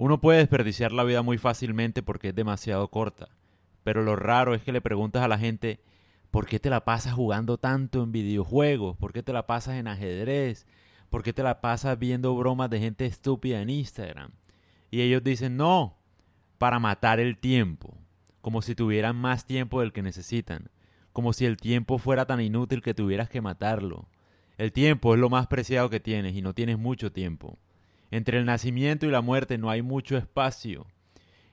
Uno puede desperdiciar la vida muy fácilmente porque es demasiado corta, pero lo raro es que le preguntas a la gente, ¿por qué te la pasas jugando tanto en videojuegos? ¿Por qué te la pasas en ajedrez? ¿Por qué te la pasas viendo bromas de gente estúpida en Instagram? Y ellos dicen, no, para matar el tiempo, como si tuvieran más tiempo del que necesitan, como si el tiempo fuera tan inútil que tuvieras que matarlo. El tiempo es lo más preciado que tienes y no tienes mucho tiempo. Entre el nacimiento y la muerte no hay mucho espacio.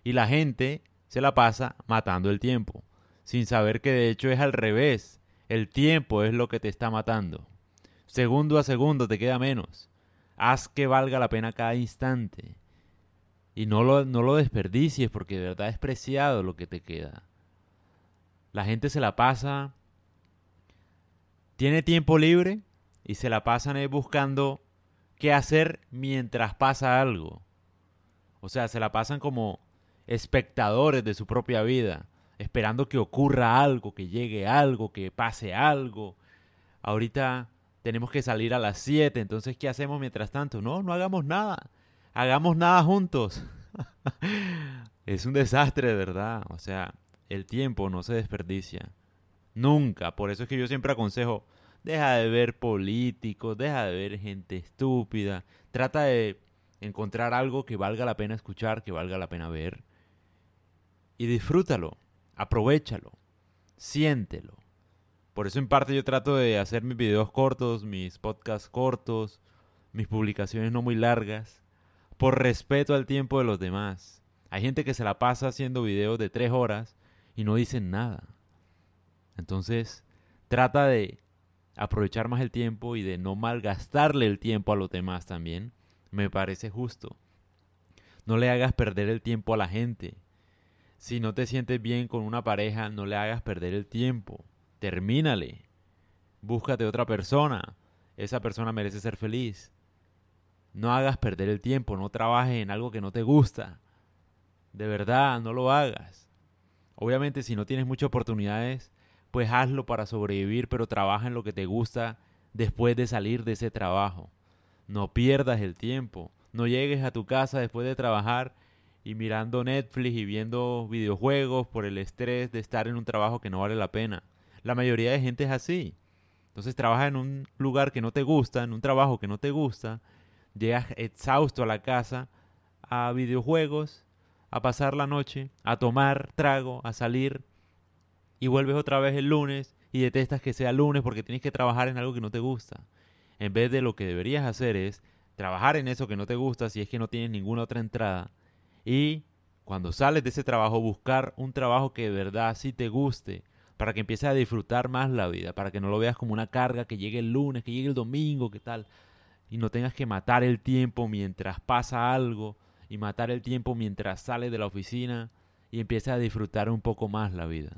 Y la gente se la pasa matando el tiempo, sin saber que de hecho es al revés. El tiempo es lo que te está matando. Segundo a segundo te queda menos. Haz que valga la pena cada instante. Y no lo, no lo desperdicies porque de verdad es preciado lo que te queda. La gente se la pasa, tiene tiempo libre y se la pasan buscando qué hacer mientras pasa algo. O sea, se la pasan como espectadores de su propia vida, esperando que ocurra algo, que llegue algo, que pase algo. Ahorita tenemos que salir a las 7, entonces ¿qué hacemos mientras tanto? No, no hagamos nada hagamos nada juntos. es un desastre de verdad. O sea, el tiempo no se desperdicia. Nunca. Por eso es que yo siempre aconsejo, deja de ver políticos, deja de ver gente estúpida. Trata de encontrar algo que valga la pena escuchar, que valga la pena ver. Y disfrútalo, aprovechalo, siéntelo. Por eso en parte yo trato de hacer mis videos cortos, mis podcasts cortos, mis publicaciones no muy largas por respeto al tiempo de los demás. Hay gente que se la pasa haciendo videos de tres horas y no dicen nada. Entonces, trata de aprovechar más el tiempo y de no malgastarle el tiempo a los demás también. Me parece justo. No le hagas perder el tiempo a la gente. Si no te sientes bien con una pareja, no le hagas perder el tiempo. Termínale. Búscate otra persona. Esa persona merece ser feliz. No hagas perder el tiempo, no trabajes en algo que no te gusta. De verdad, no lo hagas. Obviamente si no tienes muchas oportunidades, pues hazlo para sobrevivir, pero trabaja en lo que te gusta después de salir de ese trabajo. No pierdas el tiempo. No llegues a tu casa después de trabajar y mirando Netflix y viendo videojuegos por el estrés de estar en un trabajo que no vale la pena. La mayoría de gente es así. Entonces trabaja en un lugar que no te gusta, en un trabajo que no te gusta, llegas exhausto a la casa, a videojuegos, a pasar la noche, a tomar trago, a salir, y vuelves otra vez el lunes y detestas que sea lunes porque tienes que trabajar en algo que no te gusta. En vez de lo que deberías hacer es trabajar en eso que no te gusta si es que no tienes ninguna otra entrada y cuando sales de ese trabajo buscar un trabajo que de verdad sí te guste para que empieces a disfrutar más la vida, para que no lo veas como una carga que llegue el lunes, que llegue el domingo, que tal y no tengas que matar el tiempo mientras pasa algo y matar el tiempo mientras sales de la oficina y empiezas a disfrutar un poco más la vida.